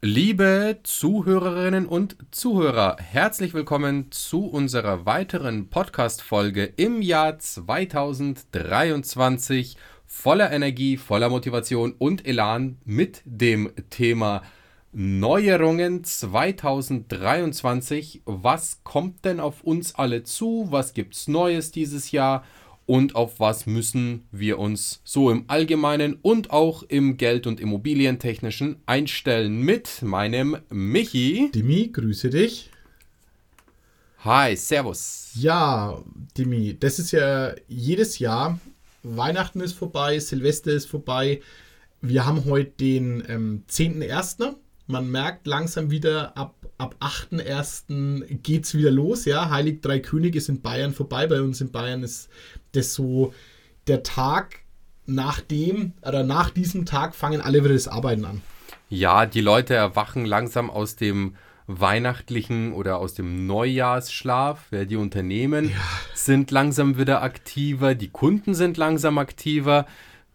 Liebe Zuhörerinnen und Zuhörer, herzlich willkommen zu unserer weiteren Podcast-Folge im Jahr 2023 voller Energie, voller Motivation und Elan mit dem Thema Neuerungen 2023. Was kommt denn auf uns alle zu? Was gibt's Neues dieses Jahr? Und auf was müssen wir uns so im Allgemeinen und auch im Geld- und Immobilientechnischen einstellen mit meinem Michi. Dimi, grüße dich. Hi, Servus. Ja, Dimi, das ist ja jedes Jahr. Weihnachten ist vorbei, Silvester ist vorbei. Wir haben heute den ähm, 10.01. Man merkt langsam wieder, ab, ab 8.1. geht es wieder los. Ja, Heilig Drei Könige ist in Bayern vorbei. Bei uns in Bayern ist das so der Tag, nach dem oder nach diesem Tag fangen alle wieder das Arbeiten an. Ja, die Leute erwachen langsam aus dem weihnachtlichen oder aus dem Neujahrsschlaf. Ja, die Unternehmen ja. sind langsam wieder aktiver, die Kunden sind langsam aktiver.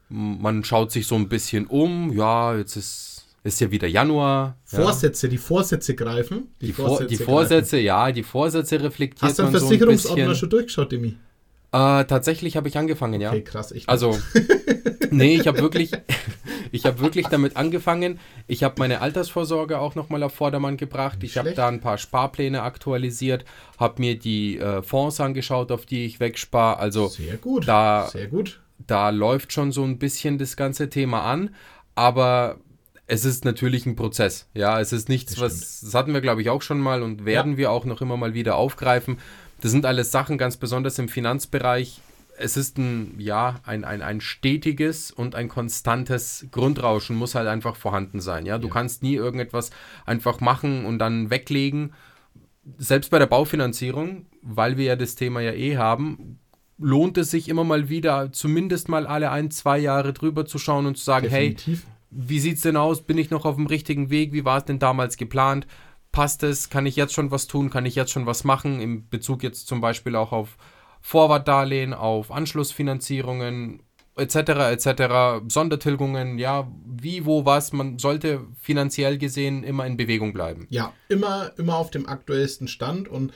Man schaut sich so ein bisschen um. Ja, jetzt ist ist ja wieder Januar. Vorsätze, ja. die Vorsätze greifen. Die, die, Vorsätze, Vor die Vorsätze ja, die Vorsätze reflektiert Hast du den Versicherungsordner so schon durchgeschaut, Demi? Äh, tatsächlich habe ich angefangen, ja. Okay, krass. Ich also, nee, ich habe wirklich, ich habe wirklich damit angefangen. Ich habe meine Altersvorsorge auch nochmal auf Vordermann gebracht. Nicht ich habe da ein paar Sparpläne aktualisiert, habe mir die äh, Fonds angeschaut, auf die ich wegspare. Also, sehr gut. Da, sehr gut. Da läuft schon so ein bisschen das ganze Thema an. Aber es ist natürlich ein Prozess. Ja, es ist nichts, das was, das hatten wir, glaube ich, auch schon mal und werden ja. wir auch noch immer mal wieder aufgreifen. Das sind alles Sachen, ganz besonders im Finanzbereich. Es ist ein, ja, ein, ein, ein stetiges und ein konstantes Grundrauschen muss halt einfach vorhanden sein. Ja, du ja. kannst nie irgendetwas einfach machen und dann weglegen. Selbst bei der Baufinanzierung, weil wir ja das Thema ja eh haben, lohnt es sich immer mal wieder, zumindest mal alle ein, zwei Jahre drüber zu schauen und zu sagen, Definitiv. hey, wie sieht es denn aus? Bin ich noch auf dem richtigen Weg? Wie war es denn damals geplant? Passt es? Kann ich jetzt schon was tun? Kann ich jetzt schon was machen? Im Bezug jetzt zum Beispiel auch auf Vorwartdarlehen, auf Anschlussfinanzierungen etc. etc. Sondertilgungen, ja, wie, wo, was. Man sollte finanziell gesehen immer in Bewegung bleiben. Ja, immer, immer auf dem aktuellsten Stand und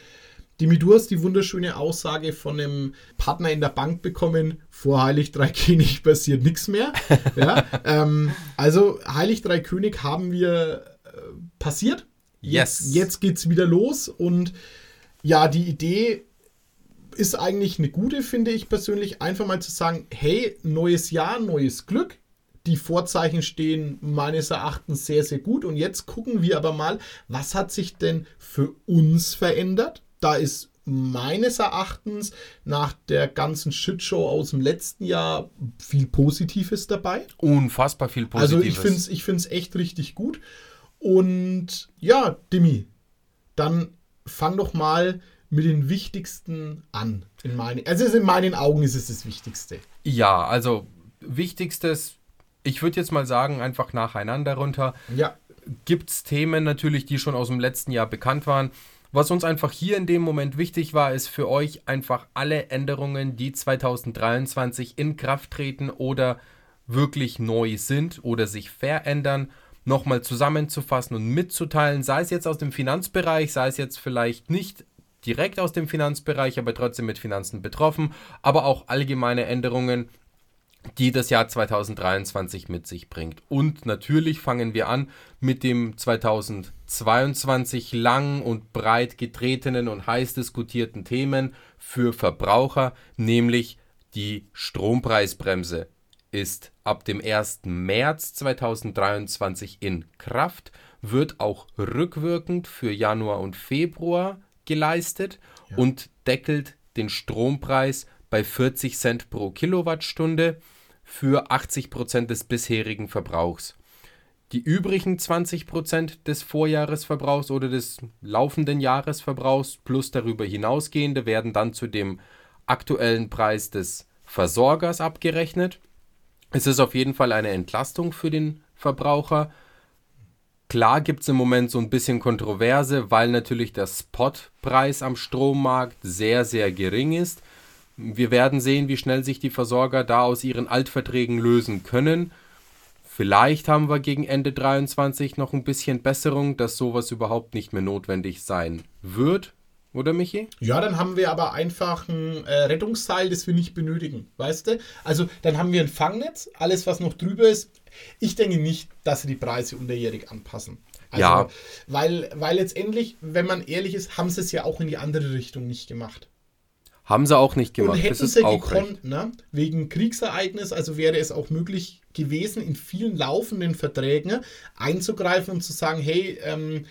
Dimi, du hast die wunderschöne Aussage von einem Partner in der Bank bekommen, vor Heilig Drei König passiert nichts mehr. Ja, ähm, also Heilig Drei König haben wir äh, passiert. Jetzt, yes. jetzt geht es wieder los und ja, die Idee ist eigentlich eine gute, finde ich persönlich, einfach mal zu sagen, hey, neues Jahr, neues Glück. Die Vorzeichen stehen meines Erachtens sehr, sehr gut. Und jetzt gucken wir aber mal, was hat sich denn für uns verändert? Da ist meines Erachtens nach der ganzen Shitshow aus dem letzten Jahr viel Positives dabei. Unfassbar viel Positives. Also ich finde es ich find's echt richtig gut. Und ja, Dimi, dann fang doch mal mit den Wichtigsten an. In meine, also in meinen Augen ist es das Wichtigste. Ja, also Wichtigstes, ich würde jetzt mal sagen, einfach nacheinander runter. Ja. Gibt es Themen natürlich, die schon aus dem letzten Jahr bekannt waren was uns einfach hier in dem Moment wichtig war, ist für euch einfach alle Änderungen, die 2023 in Kraft treten oder wirklich neu sind oder sich verändern, nochmal zusammenzufassen und mitzuteilen, sei es jetzt aus dem Finanzbereich, sei es jetzt vielleicht nicht direkt aus dem Finanzbereich, aber trotzdem mit Finanzen betroffen, aber auch allgemeine Änderungen, die das Jahr 2023 mit sich bringt. Und natürlich fangen wir an mit dem 2022 lang und breit getretenen und heiß diskutierten Themen für Verbraucher, nämlich die Strompreisbremse ist ab dem 1. März 2023 in Kraft, wird auch rückwirkend für Januar und Februar geleistet ja. und deckelt den Strompreis bei 40 Cent pro Kilowattstunde für 80 Prozent des bisherigen Verbrauchs. Die übrigen 20 Prozent des Vorjahresverbrauchs oder des laufenden Jahresverbrauchs plus darüber hinausgehende werden dann zu dem aktuellen Preis des Versorgers abgerechnet. Es ist auf jeden Fall eine Entlastung für den Verbraucher. Klar gibt es im Moment so ein bisschen Kontroverse, weil natürlich der Spotpreis am Strommarkt sehr, sehr gering ist. Wir werden sehen, wie schnell sich die Versorger da aus ihren Altverträgen lösen können. Vielleicht haben wir gegen Ende 23 noch ein bisschen Besserung, dass sowas überhaupt nicht mehr notwendig sein wird. Oder Michi? Ja, dann haben wir aber einfach ein äh, Rettungsseil, das wir nicht benötigen. Weißt du? Also dann haben wir ein Fangnetz, alles was noch drüber ist. Ich denke nicht, dass sie die Preise unterjährig anpassen. Also, Ja. Weil, weil letztendlich, wenn man ehrlich ist, haben sie es ja auch in die andere Richtung nicht gemacht. Haben sie auch nicht gemacht. Und hätten das ist sie recht. gekonnt, ne? wegen Kriegsereignis, also wäre es auch möglich gewesen, in vielen laufenden Verträgen einzugreifen und zu sagen, hey, ähm,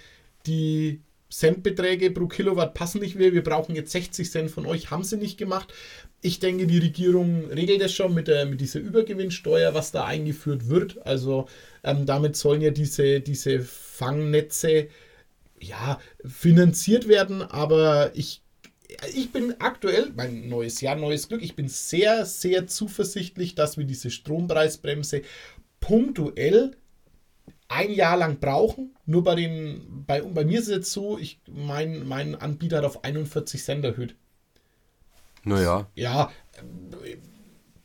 die Centbeträge pro Kilowatt passen nicht mehr, wir brauchen jetzt 60 Cent von euch, haben sie nicht gemacht. Ich denke, die Regierung regelt das schon mit, der, mit dieser Übergewinnsteuer, was da eingeführt wird. Also ähm, damit sollen ja diese, diese Fangnetze ja, finanziert werden, aber ich, ich bin aktuell, mein neues Jahr, neues Glück, ich bin sehr, sehr zuversichtlich, dass wir diese Strompreisbremse punktuell ein Jahr lang brauchen. Nur bei den, bei, bei mir ist es jetzt so, ich, mein, mein Anbieter hat auf 41 Cent erhöht. Naja. Ja,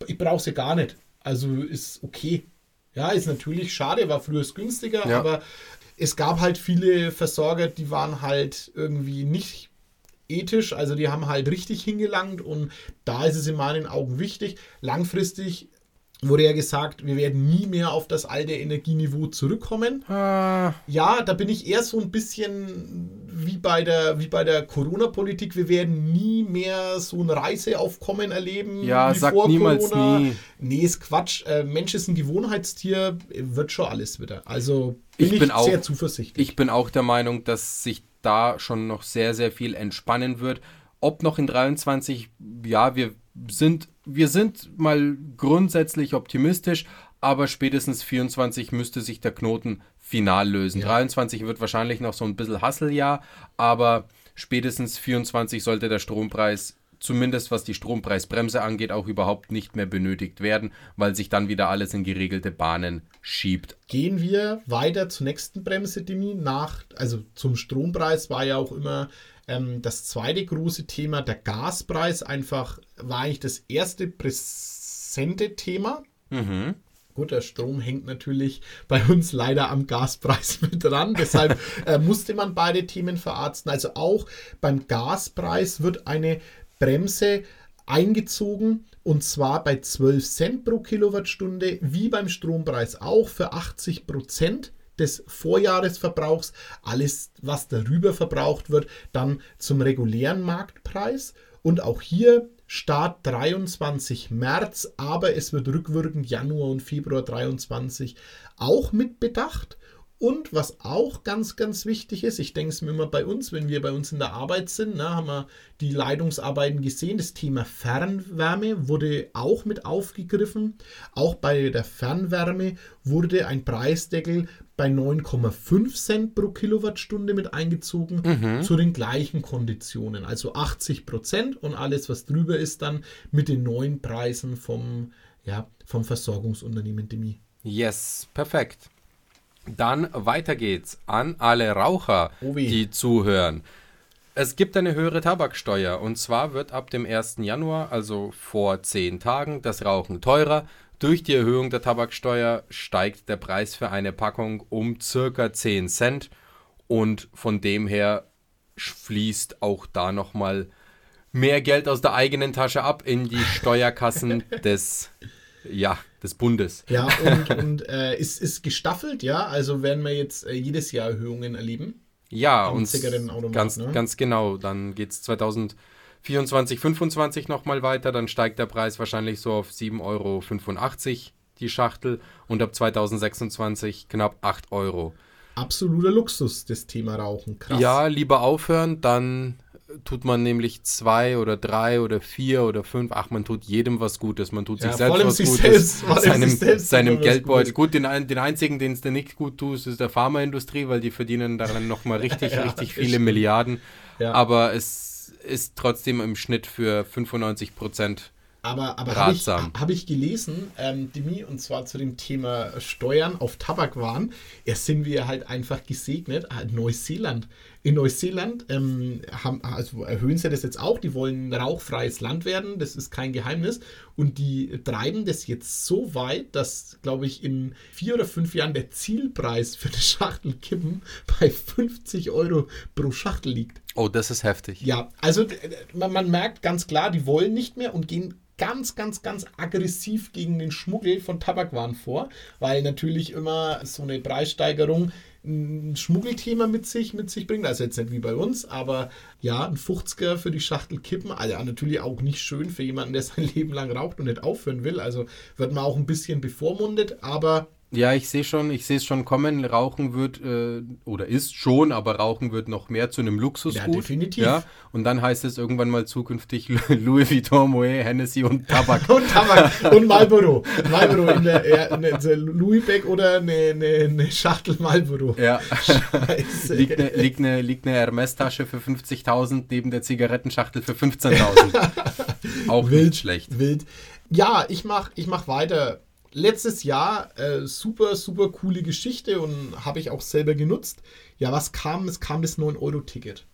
ich brauche sie gar nicht. Also ist okay. Ja, ist natürlich schade, war früher günstiger, Ja. aber es gab halt viele Versorger, die waren halt irgendwie nicht ethisch, also die haben halt richtig hingelangt und da ist es in meinen Augen wichtig. Langfristig wurde ja gesagt, wir werden nie mehr auf das alte Energieniveau zurückkommen. Ah, Ja, da bin ich eher so ein bisschen wie bei der, wie bei der Corona-Politik. Wir werden nie mehr so ein Reiseaufkommen erleben. Ja, wie sagt niemals nie. Nee, ist Quatsch. Äh, Mensch ist ein Gewohnheitstier, wird schon alles wieder. Also bin Ich ich, bin auch- sehr zuversichtlich. ich bin auch der Meinung, dass sich da schon noch sehr, sehr viel entspannen wird. Ob noch in 23, ja, wir sind, wir sind mal grundsätzlich optimistisch, aber spätestens 24 müsste sich der Knoten final lösen. 23 wird wahrscheinlich noch so ein bisschen Hasseljahr, aber spätestens 24 sollte der Strompreis, zumindest was die Strompreisbremse angeht, auch überhaupt nicht mehr benötigt werden, weil sich dann wieder alles in geregelte Bahnen schiebt. Gehen wir weiter zur nächsten Bremse, Demi. Nach, also zum Strompreis war ja auch immer ähm, das zweite große Thema, der Gaspreis. Einfach war eigentlich das erste präsente Thema. Mhm. Gut, der Strom hängt natürlich bei uns leider am Gaspreis mit dran. Deshalb äh, musste man beide Themen verarzten. Also auch beim Gaspreis wird eine Bremse eingezogen und zwar bei 12 Cent pro Kilowattstunde, wie beim Strompreis auch für 80 Prozent des Vorjahresverbrauchs. Alles, was darüber verbraucht wird, dann zum regulären Marktpreis. Und auch hier Start 23 März, aber es wird rückwirkend Januar und Februar 23 auch mit bedacht. Und was auch ganz, ganz wichtig ist, ich denke es mir immer bei uns, wenn wir bei uns in der Arbeit sind, ne, haben wir die Leitungsarbeiten gesehen. Das Thema Fernwärme wurde auch mit aufgegriffen. Auch bei der Fernwärme wurde ein Preisdeckel bei 9,5 Cent pro Kilowattstunde mit eingezogen zu den gleichen Konditionen. Also 80 Prozent und alles, was drüber ist, dann mit den neuen Preisen vom, ja, vom Versorgungsunternehmen Demi. Yes, perfekt. Dann weiter geht's an alle Raucher, weh. die zuhören. Es gibt eine höhere Tabaksteuer und zwar wird ab dem 1. Januar, also vor 10 Tagen, das Rauchen teurer. Durch die Erhöhung der Tabaksteuer steigt der Preis für eine Packung um circa 10 Cent und von dem her fließt auch da nochmal mehr Geld aus der eigenen Tasche ab in die Steuerkassen des, ja, des Bundes. Ja, und, und äh, ist, ist gestaffelt, ja. Also werden wir jetzt äh, jedes Jahr Erhöhungen erleben. Ja, und ganz, ne? ganz genau. Dann geht es 2024, 25 nochmal weiter. Dann steigt der Preis wahrscheinlich so auf 7,85 Euro die Schachtel und ab 2026 knapp 8 Euro. Absoluter Luxus, das Thema Rauchen. Krass. Ja, lieber aufhören, dann tut man nämlich zwei oder drei oder vier oder fünf. Ach, man tut jedem was Gutes. Man tut Ja, sich selbst was sich Gutes. selbst, seinem selbst seinem Geldbeutel. Gut, den, den einzigen, den es dir nicht gut tut, ist der Pharmaindustrie, weil die verdienen daran nochmal richtig, Ja, richtig viele stimmt. Milliarden. Ja. Aber es ist trotzdem im Schnitt für 95 Prozent Aber, aber habe ich, hab ich gelesen, ähm, Demi, und zwar zu dem Thema Steuern auf Tabakwaren, erst sind wir halt einfach gesegnet. Ah, Neuseeland. In Neuseeland ähm, haben, also erhöhen sie das jetzt auch. Die wollen rauchfreies Land werden. Das ist kein Geheimnis. Und die treiben das jetzt so weit, dass, glaube ich, in vier oder fünf Jahren der Zielpreis für eine Schachtel Kippen bei 50 Euro pro Schachtel liegt. Oh, das ist heftig. Ja, also man, man merkt ganz klar, die wollen nicht mehr und gehen ganz, ganz, ganz aggressiv gegen den Schmuggel von Tabakwaren vor, weil natürlich immer so eine Preissteigerung ein Schmuggelthema mit sich, mit sich bringt. Also jetzt nicht wie bei uns, aber ja, ein 50er für die Schachtel Kippen. Also natürlich auch nicht schön für jemanden, der sein Leben lang raucht und nicht aufhören will. Also wird man auch ein bisschen bevormundet, aber ja, ich sehe schon, ich sehe es schon kommen. Rauchen wird äh, oder ist schon, aber Rauchen wird noch mehr zu einem Luxusgut. Ja, definitiv. Ja? Und dann heißt es irgendwann mal zukünftig Louis Vuitton, Moet, Hennessy und Tabak. und Tabak und Marlboro. Marlboro in der, ja, eine, Louis Beck oder eine, eine, eine Schachtel Marlboro. Ja. Scheiße. liegt eine, liegt eine, liegt eine Hermes-Tasche für 50.000 neben der Zigarettenschachtel für 15.000. Auch wild, nicht schlecht. Wild. Ja, ich mach, ich mach weiter letztes Jahr äh, super, super coole Geschichte und habe ich auch selber genutzt. Ja, was kam? Es kam das 9-Euro-Ticket.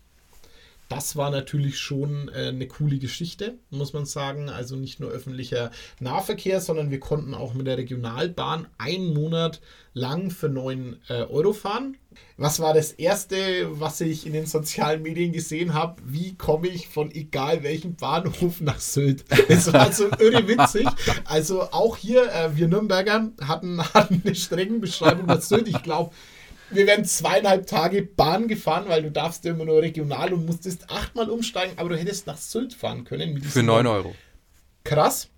Das war natürlich schon äh, eine coole Geschichte, muss man sagen. Also nicht nur öffentlicher Nahverkehr, sondern wir konnten auch mit der Regionalbahn einen Monat lang für 9 äh, Euro fahren. Was war das Erste, was ich in den sozialen Medien gesehen habe? Wie komme ich von egal welchem Bahnhof nach Sylt? Es war so irre witzig. Also auch hier, äh, wir Nürnberger hatten, hatten eine strenge Beschreibung nach Sylt. Ich glaube, wir werden zweieinhalb Tage Bahn gefahren, weil du darfst ja immer nur regional und musstest achtmal umsteigen, aber du hättest nach Sylt fahren können. Für 9 Euro. Krass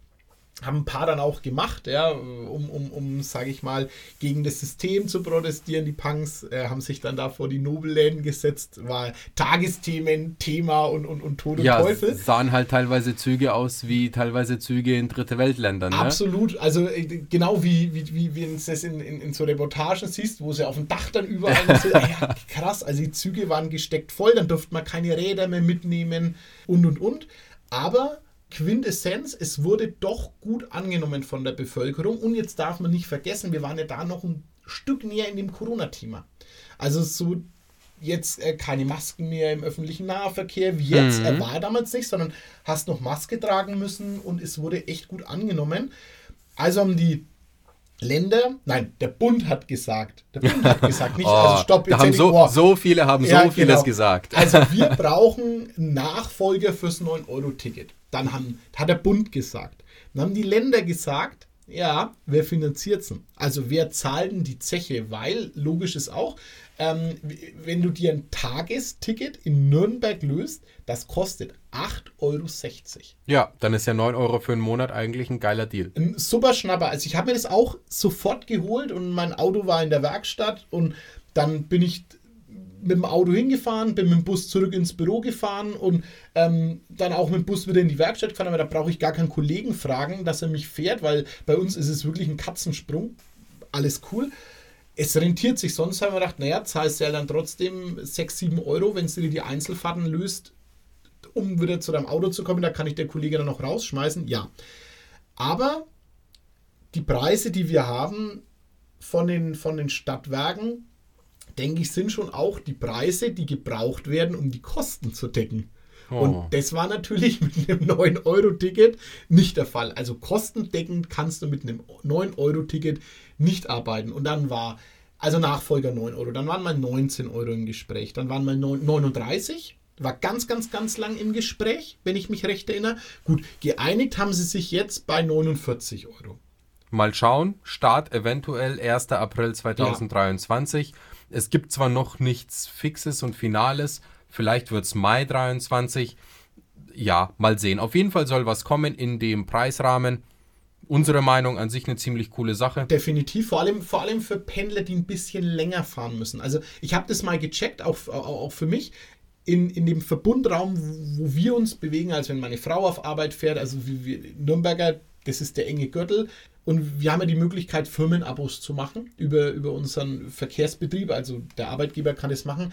haben ein paar dann auch gemacht, ja, um, um, um sage ich mal, gegen das System zu protestieren. Die Punks äh, haben sich dann da vor die Nobelläden gesetzt, war Tagesthemen, Thema und, und, und Tod und ja, Teufel. sahen halt teilweise Züge aus wie teilweise Züge in Dritte Weltländern. Ne? Absolut, also äh, genau wie, wie, wie, wie es das in, in, in so Reportagen siehst, wo sie auf dem Dach dann überall so, ja, krass, also die Züge waren gesteckt voll, dann durfte man keine Räder mehr mitnehmen und und und. Aber Quintessenz, es wurde doch gut angenommen von der Bevölkerung. Und jetzt darf man nicht vergessen, wir waren ja da noch ein Stück näher in dem Corona-Thema. Also so jetzt äh, keine Masken mehr im öffentlichen Nahverkehr, wie jetzt, mhm. er war damals nicht, sondern hast noch Maske tragen müssen und es wurde echt gut angenommen. Also haben die Länder, nein, der Bund hat gesagt, der Bund hat gesagt, nicht, oh, also stopp, jetzt haben so, oh. so viele haben ja, so vieles genau. gesagt. Also wir brauchen Nachfolger fürs 9-Euro-Ticket. Dann haben, hat der Bund gesagt. Dann haben die Länder gesagt, ja, wer finanziert es? Also wer zahlt denn die Zeche? Weil, logisch ist auch, ähm, wenn du dir ein Tagesticket in Nürnberg löst, das kostet 8,60 Euro. Ja, dann ist ja 9 Euro für einen Monat eigentlich ein geiler Deal. Ein super Schnapper. Also ich habe mir das auch sofort geholt und mein Auto war in der Werkstatt und dann bin ich mit dem Auto hingefahren, bin mit dem Bus zurück ins Büro gefahren und ähm, dann auch mit dem Bus wieder in die Werkstatt gefahren. Aber da brauche ich gar keinen Kollegen fragen, dass er mich fährt, weil bei uns ist es wirklich ein Katzensprung. Alles cool. Es rentiert sich, sonst haben wir gedacht, naja, zahlst du ja dann trotzdem 6, 7 Euro, wenn du dir die Einzelfahrten löst, um wieder zu deinem Auto zu kommen. Da kann ich der Kollege dann noch rausschmeißen. Ja. Aber die Preise, die wir haben von den, von den Stadtwerken, denke ich, sind schon auch die Preise, die gebraucht werden, um die Kosten zu decken. Oh. Und das war natürlich mit einem 9-Euro-Ticket nicht der Fall. Also kostendeckend kannst du mit einem 9-Euro-Ticket nicht arbeiten. Und dann war, also Nachfolger 9 Euro, dann waren mal 19 Euro im Gespräch, dann waren mal 39 war ganz, ganz, ganz lang im Gespräch, wenn ich mich recht erinnere. Gut, geeinigt haben sie sich jetzt bei 49 Euro. Mal schauen, Start eventuell 1. April 2023. Ja. Es gibt zwar noch nichts Fixes und Finales, vielleicht wird es Mai 23. Ja, mal sehen. Auf jeden Fall soll was kommen in dem Preisrahmen. Unsere Meinung an sich eine ziemlich coole Sache. Definitiv, vor allem, vor allem für Pendler, die ein bisschen länger fahren müssen. Also ich habe das mal gecheckt, auch, auch für mich. In, in dem Verbundraum, wo wir uns bewegen, als wenn meine Frau auf Arbeit fährt, also wie wir Nürnberger, das ist der enge Gürtel. Und wir haben ja die Möglichkeit, Firmenabos zu machen über, über unseren Verkehrsbetrieb. Also der Arbeitgeber kann das machen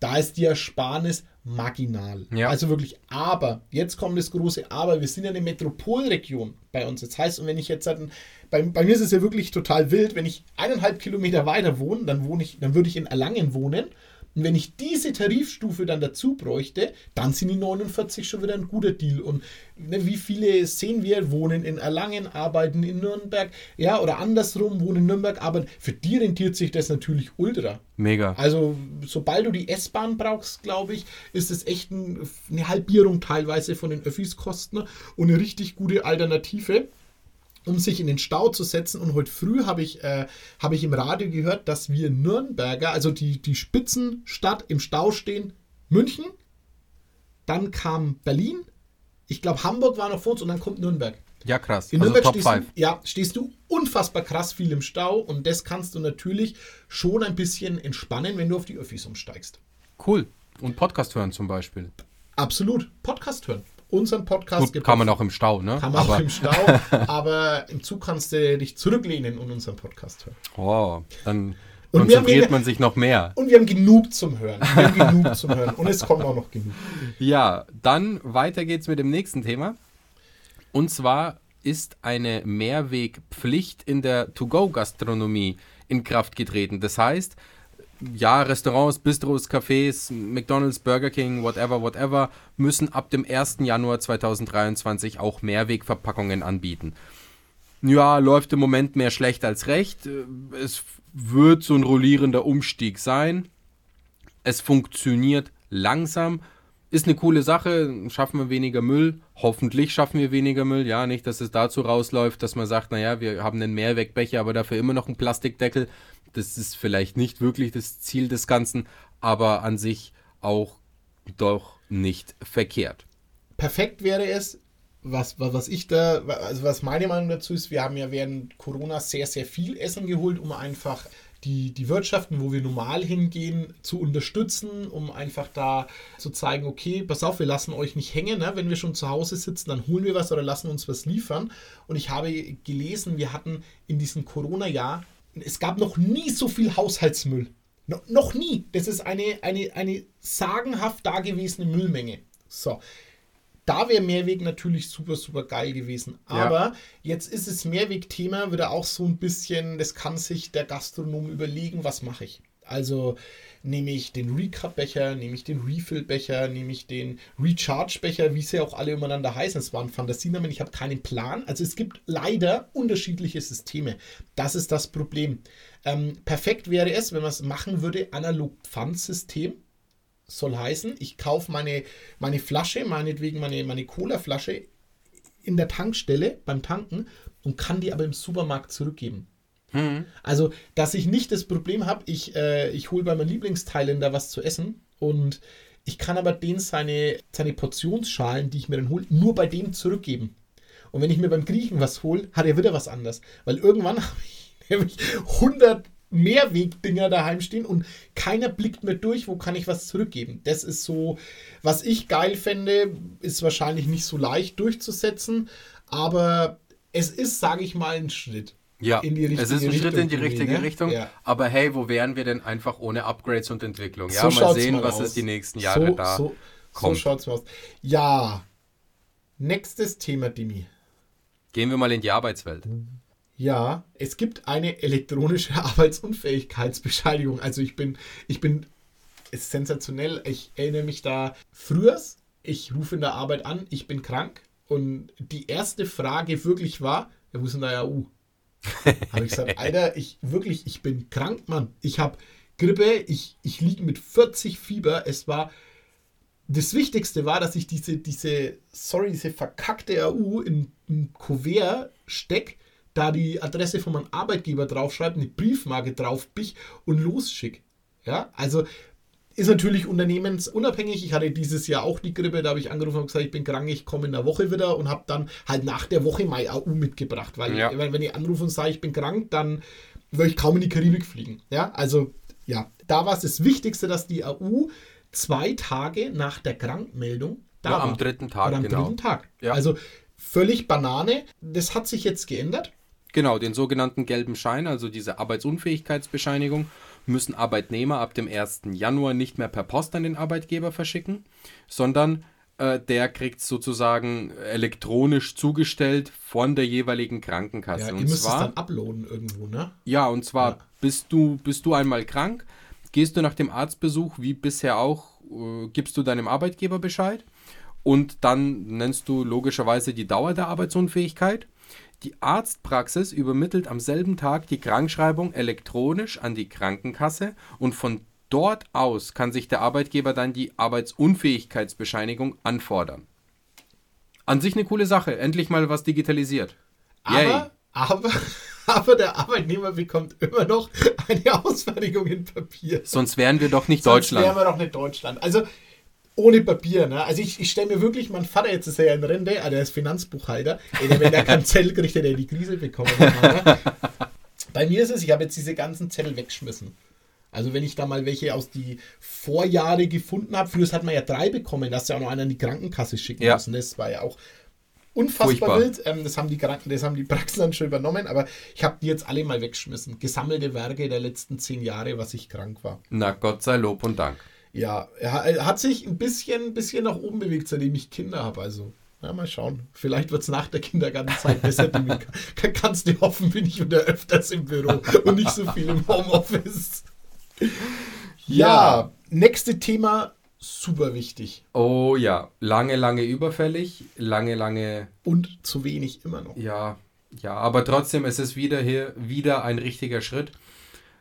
Da ist die Ersparnis marginal. Ja. Also wirklich, aber, jetzt kommt das große Aber, wir sind ja eine Metropolregion bei uns. Das heißt, und wenn ich jetzt, halt, bei, bei mir ist es ja wirklich total wild, wenn ich eineinhalb Kilometer weiter wohne, dann wohne ich, dann würde ich in Erlangen wohnen und wenn ich diese Tarifstufe dann dazu bräuchte, dann sind die 49 schon wieder ein guter Deal. Und ne, wie viele sehen wir, wohnen in Erlangen, arbeiten in Nürnberg, ja, oder andersrum, wohnen in Nürnberg, arbeiten. Für die rentiert sich das natürlich ultra. Mega. Also, sobald du die S-Bahn brauchst, glaube ich, ist es echt ein, eine Halbierung teilweise von den Öffis-Kosten und eine richtig gute Alternative um sich in den Stau zu setzen. Und heute früh habe ich, äh, hab ich im Radio gehört, dass wir Nürnberger, also die, die Spitzenstadt im Stau stehen, München, dann kam Berlin, ich glaube Hamburg war noch vor uns und dann kommt Nürnberg. Ja, krass. In also Nürnberg Top stehst 5. Du, ja, stehst du unfassbar krass viel im Stau und das kannst du natürlich schon ein bisschen entspannen, wenn du auf die Öffis umsteigst. Cool. Und Podcast hören zum Beispiel. Absolut. Podcast hören unseren Podcast Gut, Kann man auch im Stau, ne? Kann man aber auch im Stau, aber im Zug kannst du dich zurücklehnen und unseren Podcast hören. Oh, dann und konzentriert man sich noch mehr. Und wir haben genug zum Hören. Wir haben genug zum Hören. Und es kommt auch noch genug. Ja, dann weiter geht's mit dem nächsten Thema. Und zwar ist eine Mehrwegpflicht in der To-Go-Gastronomie in Kraft getreten. Das heißt, ja, Restaurants, Bistros, Cafés, McDonald's, Burger King, whatever, whatever, müssen ab dem 1. Januar 2023 auch Mehrwegverpackungen anbieten. Ja, läuft im Moment mehr schlecht als recht. Es wird so ein rollierender Umstieg sein. Es funktioniert langsam. Ist eine coole Sache. Schaffen wir weniger Müll. Hoffentlich schaffen wir weniger Müll. Ja, nicht, dass es dazu rausläuft, dass man sagt, naja, wir haben einen Mehrwegbecher, aber dafür immer noch einen Plastikdeckel. Das ist vielleicht nicht wirklich das Ziel des Ganzen, aber an sich auch doch nicht verkehrt. Perfekt wäre es, was, was, ich da, also was meine Meinung dazu ist, wir haben ja während Corona sehr, sehr viel Essen geholt, um einfach die, die Wirtschaften, wo wir normal hingehen, zu unterstützen, um einfach da zu zeigen, okay, pass auf, wir lassen euch nicht hängen. Ne? Wenn wir schon zu Hause sitzen, dann holen wir was oder lassen uns was liefern. Und ich habe gelesen, wir hatten in diesem Corona-Jahr es gab noch nie so viel Haushaltsmüll. No, noch nie. Das ist eine, eine, eine sagenhaft dagewesene Müllmenge. So. Da wäre Mehrweg natürlich super, super geil gewesen. Aber ja. jetzt ist es Mehrweg-Thema wieder auch so ein bisschen, das kann sich der Gastronom überlegen, was mache ich. Also nehme ich den Recap-Becher, nehme ich den Refill-Becher, nehme ich den Recharge-Becher, wie sie auch alle übereinander heißen. Es waren Fantasienamen, ich habe keinen Plan. Also es gibt leider unterschiedliche Systeme. Das ist das Problem. Ähm, perfekt wäre es, wenn man es machen würde, analog Pfandsystem. Soll heißen, ich kaufe meine, meine Flasche, meinetwegen meine, meine Cola-Flasche in der Tankstelle beim Tanken und kann die aber im Supermarkt zurückgeben. Mhm. Also, dass ich nicht das Problem habe, ich, äh, ich hole bei meinem Lieblingsteiländer was zu essen und ich kann aber den seine, seine Portionsschalen, die ich mir dann hole, nur bei dem zurückgeben. Und wenn ich mir beim Griechen was hole, hat er wieder was anderes. Weil irgendwann habe ich nämlich 100 Mehrwegdinger daheim stehen und keiner blickt mir durch, wo kann ich was zurückgeben. Das ist so, was ich geil fände, ist wahrscheinlich nicht so leicht durchzusetzen, aber es ist, sage ich mal, ein Schritt. Ja, in die richtige es ist ein Richtung Schritt in die richtige ne? Richtung. Ja. Aber hey, wo wären wir denn einfach ohne Upgrades und Entwicklung? Ja, so mal sehen, mal was es die nächsten Jahre so, da so, kommt. So schaut's mal aus. Ja, nächstes Thema, Dimi. Gehen wir mal in die Arbeitswelt. Ja, es gibt eine elektronische Arbeitsunfähigkeitsbescheinigung. Also ich bin, ich bin ist sensationell. Ich erinnere mich da früher, ich rufe in der Arbeit an, ich bin krank. Und die erste Frage wirklich war, ja, wo ist denn da ja U? Habe ich gesagt, Alter, ich wirklich, ich bin krank, Mann. Ich habe Grippe, ich, ich liege mit 40 Fieber. Es war, das Wichtigste war, dass ich diese, diese, sorry, diese verkackte AU in ein Kuvert stecke, da die Adresse von meinem Arbeitgeber draufschreibe, eine Briefmarke drauf bich und losschick. Ja, also ist natürlich unternehmensunabhängig. Ich hatte dieses Jahr auch die Grippe, da habe ich angerufen und gesagt, ich bin krank, ich komme in der Woche wieder und habe dann halt nach der Woche mein AU mitgebracht. Weil, ja. wenn ich anrufe und sage, ich bin krank, dann würde ich kaum in die Karibik fliegen. Ja, also ja, da war es das Wichtigste, dass die AU zwei Tage nach der Krankmeldung da ja, war. Am dritten Tag, Oder am genau. dritten Tag. Ja. Also völlig Banane. Das hat sich jetzt geändert. Genau, den sogenannten gelben Schein, also diese Arbeitsunfähigkeitsbescheinigung müssen Arbeitnehmer ab dem 1. Januar nicht mehr per Post an den Arbeitgeber verschicken, sondern äh, der kriegt es sozusagen elektronisch zugestellt von der jeweiligen Krankenkasse. Ja, ihr und müsst zwar, es dann uploaden irgendwo, ne? ja, und zwar Ja. bist du bist du einmal krank, gehst du nach dem Arztbesuch wie bisher auch, äh, gibst du deinem Arbeitgeber Bescheid und dann nennst du logischerweise die Dauer der Arbeitsunfähigkeit. Die Arztpraxis übermittelt am selben Tag die Krankschreibung elektronisch an die Krankenkasse und von dort aus kann sich der Arbeitgeber dann die Arbeitsunfähigkeitsbescheinigung anfordern. An sich eine coole Sache, endlich mal was digitalisiert. Yay. Aber, aber, aber der Arbeitnehmer bekommt immer noch eine Ausfertigung in Papier. Sonst wären wir doch nicht Sonst wären Deutschland. wir doch nicht Deutschland. Also ohne Papier, ne? Also ich, ich stelle mir wirklich, mein Vater, jetzt ist er ja in Rente, ah, der ist Finanzbuchhalter, ey, wenn der keinen Zettel kriegt, der die Krise bekommen. Ne? Bei mir ist es, ich habe jetzt diese ganzen Zettel weggeschmissen. Also wenn ich da mal welche aus die Vorjahre gefunden habe, früher hat man ja drei bekommen, dass ja auch noch einer in die Krankenkasse schicken Ja. müssen. Das war ja auch unfassbar Furchtbar. wild. Ähm, das haben die Kranken, das haben die Praxen dann schon übernommen, aber ich habe die jetzt alle mal weggeschmissen. Gesammelte Werke der letzten zehn Jahre, was ich krank war. Na Gott sei Lob und Dank. Ja, er ha- hat sich ein bisschen, bisschen nach oben bewegt, seitdem ich Kinder habe. Also, ja, mal schauen. Vielleicht wird es nach der Kindergartenzeit besser. Kann- Kannst du hoffen, bin ich wieder öfters im Büro und nicht so viel im Homeoffice. Ja, nächste Thema, super wichtig. Oh ja, lange, lange überfällig, lange, lange, Und zu wenig immer noch. ja, ja, aber trotzdem, es ist wieder hier, wieder ein richtiger Schritt.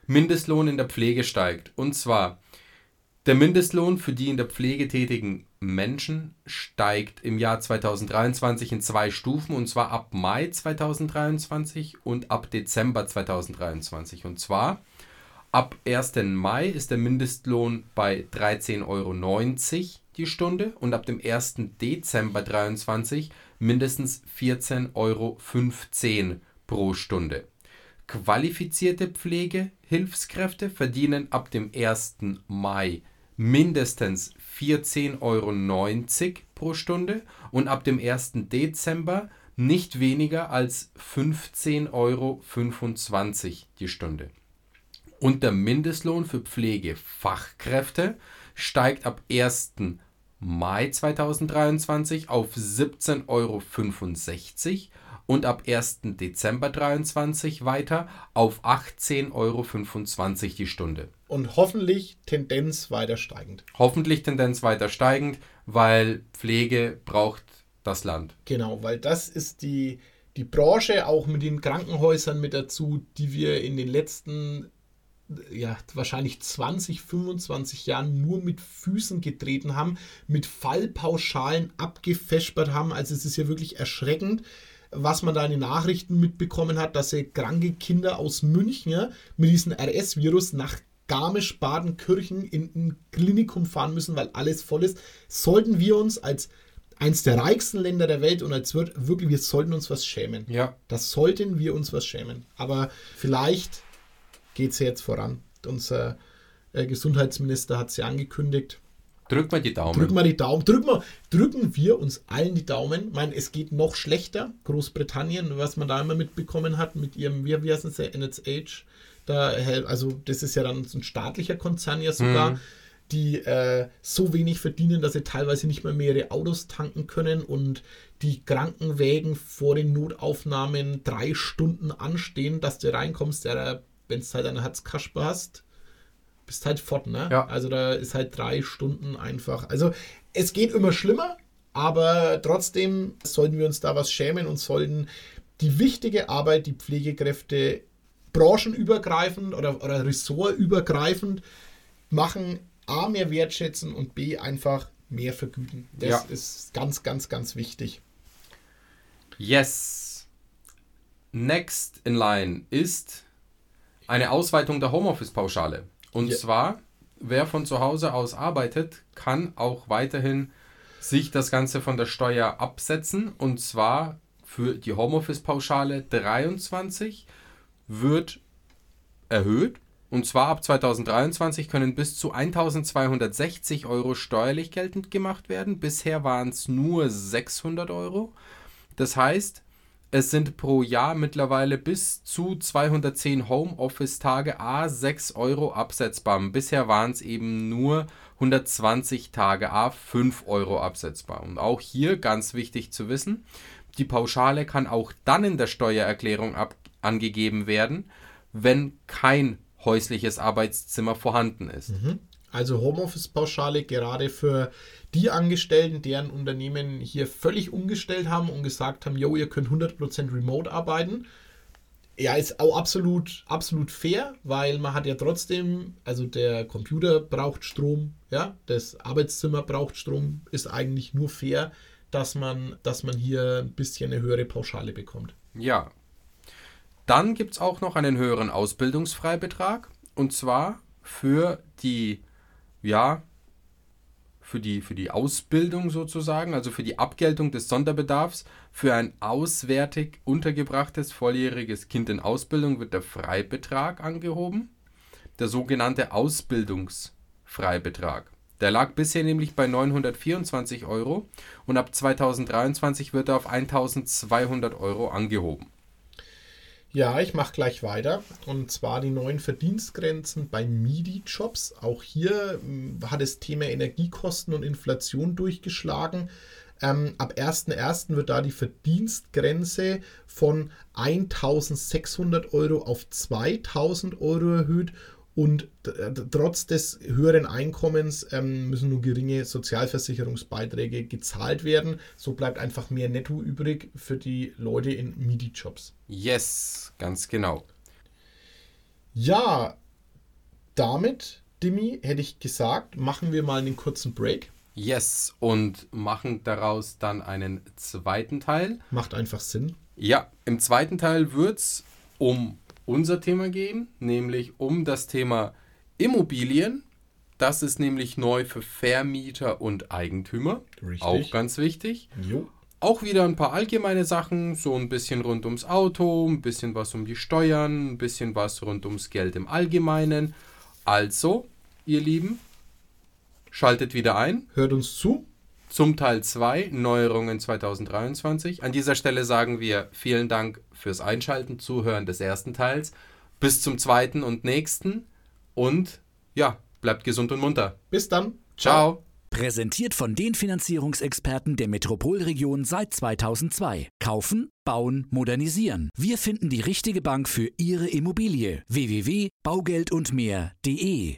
Mindestlohn in der Pflege steigt. Und zwar, der Mindestlohn für die in der Pflege tätigen Menschen steigt im Jahr 2023 in zwei Stufen, und zwar ab Mai 2023 und ab Dezember 2023. Und zwar Ab 1. Mai ist der Mindestlohn bei 13,90 Euro die Stunde und ab dem 1. Dezember 2023 mindestens 14,15 Euro pro Stunde. Qualifizierte Pflegehilfskräfte verdienen ab dem 1. Mai mindestens 14,90 Euro pro Stunde und ab dem 1. Dezember nicht weniger als 15,25 Euro die Stunde. Und der Mindestlohn für Pflegefachkräfte steigt ab 1. Mai 2023 auf 17,65 Euro und ab 1. Dezember 2023 weiter auf 18,25 Euro die Stunde. Und hoffentlich Tendenz weiter steigend. Hoffentlich Tendenz weiter steigend, weil Pflege braucht das Land. Genau, weil das ist die, die Branche, auch mit den Krankenhäusern mit dazu, die wir in den letzten, ja, wahrscheinlich 20, 25 Jahren nur mit Füßen getreten haben, mit Fallpauschalen abgefespert haben. Also es ist ja wirklich erschreckend, was man da in den Nachrichten mitbekommen hat, dass sie kranke Kinder aus München mit diesem RS-Virus nach Garmisch-Badenkirchen in ein Klinikum fahren müssen, weil alles voll ist. Sollten wir uns als eins der reichsten Länder der Welt und als wird wirklich, wir sollten uns was schämen. Ja, Das sollten wir uns was schämen. Aber vielleicht geht es jetzt voran. Unser äh, Gesundheitsminister hat es ja angekündigt. Drück mal die Daumen. Drücken wir die Daumen. Drücken wir, drücken wir uns allen die Daumen. Ich meine, es geht noch schlechter. Großbritannien, was man da immer mitbekommen hat, mit ihrem, wie, wie heißt es, der NSH. Da, also, das ist ja dann so ein staatlicher Konzern ja sogar, Mhm. die äh, so wenig verdienen, dass sie teilweise nicht mehr, mehr ihre Autos tanken können und die Krankenwägen vor den Notaufnahmen drei Stunden anstehen, dass du reinkommst. Wenn es halt eine Herzkasper hast, bist halt fort, ne? Ja. Also da ist halt drei Stunden einfach. Also es geht immer schlimmer, aber trotzdem sollten wir uns da was schämen und sollten die wichtige Arbeit, die Pflegekräfte branchenübergreifend oder, oder ressortübergreifend machen, A, mehr wertschätzen und B, einfach mehr vergüten. Das Ja. ist ganz, ganz, ganz wichtig. Yes. Next in line ist eine Ausweitung der Homeoffice-Pauschale. Und Ja. zwar, wer von zu Hause aus arbeitet, kann auch weiterhin sich das Ganze von der Steuer absetzen. Und zwar für die Homeoffice-Pauschale 23 wird erhöht. Und zwar ab 2023 können bis zu 1260 Euro steuerlich geltend gemacht werden. Bisher waren es nur 600 Euro. Das heißt, Es sind pro Jahr mittlerweile bis zu 210 Homeoffice-Tage a 6 Euro absetzbar. Bisher waren es eben nur 120 Tage a 5 Euro absetzbar. Und auch hier ganz wichtig zu wissen, die Pauschale kann auch dann in der Steuererklärung ab angegeben werden, wenn kein häusliches Arbeitszimmer vorhanden ist. Mhm. Also Homeoffice-Pauschale gerade für die Angestellten, deren Unternehmen hier völlig umgestellt haben und gesagt haben, yo, ihr könnt 100% remote arbeiten. Ja, ist auch absolut, absolut fair, weil man hat ja trotzdem, also der Computer braucht Strom, ja, das Arbeitszimmer braucht Strom, ist eigentlich nur fair, dass man, dass man hier ein bisschen eine höhere Pauschale bekommt. Ja. Dann gibt es auch noch einen höheren Ausbildungsfreibetrag und zwar für die ja, für die, für die Ausbildung sozusagen, also für die Abgeltung des Sonderbedarfs, für ein auswärtig untergebrachtes volljähriges Kind in Ausbildung wird der Freibetrag angehoben, der sogenannte Ausbildungsfreibetrag. Der lag bisher nämlich bei 924 Euro und ab 2023 wird er auf 1200 Euro angehoben. Ja, ich mache gleich weiter. Und zwar die neuen Verdienstgrenzen bei MIDI-Jobs. Auch hier hm, hat das Thema Energiekosten und Inflation durchgeschlagen. Ähm, ab 1.1. wird da die Verdienstgrenze von 1600 Euro auf 2000 Euro erhöht und trotz des höheren Einkommens ähm, müssen nur geringe Sozialversicherungsbeiträge gezahlt werden. So bleibt einfach mehr Netto übrig für die Leute in MIDI-Jobs. Yes, ganz genau. Ja, damit, Dimi, hätte ich gesagt, machen wir mal einen kurzen Break. Yes, und machen daraus dann einen zweiten Teil. Macht einfach Sinn. Ja, im zweiten Teil wird es um unser Thema gehen, nämlich um das Thema Immobilien. Das ist nämlich neu für Vermieter und Eigentümer. Richtig. Auch ganz wichtig. Jo. Auch wieder ein paar allgemeine Sachen, so ein bisschen rund ums Auto, ein bisschen was um die Steuern, ein bisschen was rund ums Geld im Allgemeinen. Also, ihr Lieben, schaltet wieder ein. Hört uns zu zum Teil 2 Neuerungen 2023. An dieser Stelle sagen wir vielen Dank fürs Einschalten, Zuhören des ersten Teils. Bis zum zweiten und nächsten. Und ja, bleibt gesund und munter. Bis dann. Ciao. Präsentiert von den Finanzierungsexperten der Metropolregion seit 2002. Kaufen, bauen, modernisieren. Wir finden die richtige Bank für Ihre Immobilie. www.baugeldundmehr.de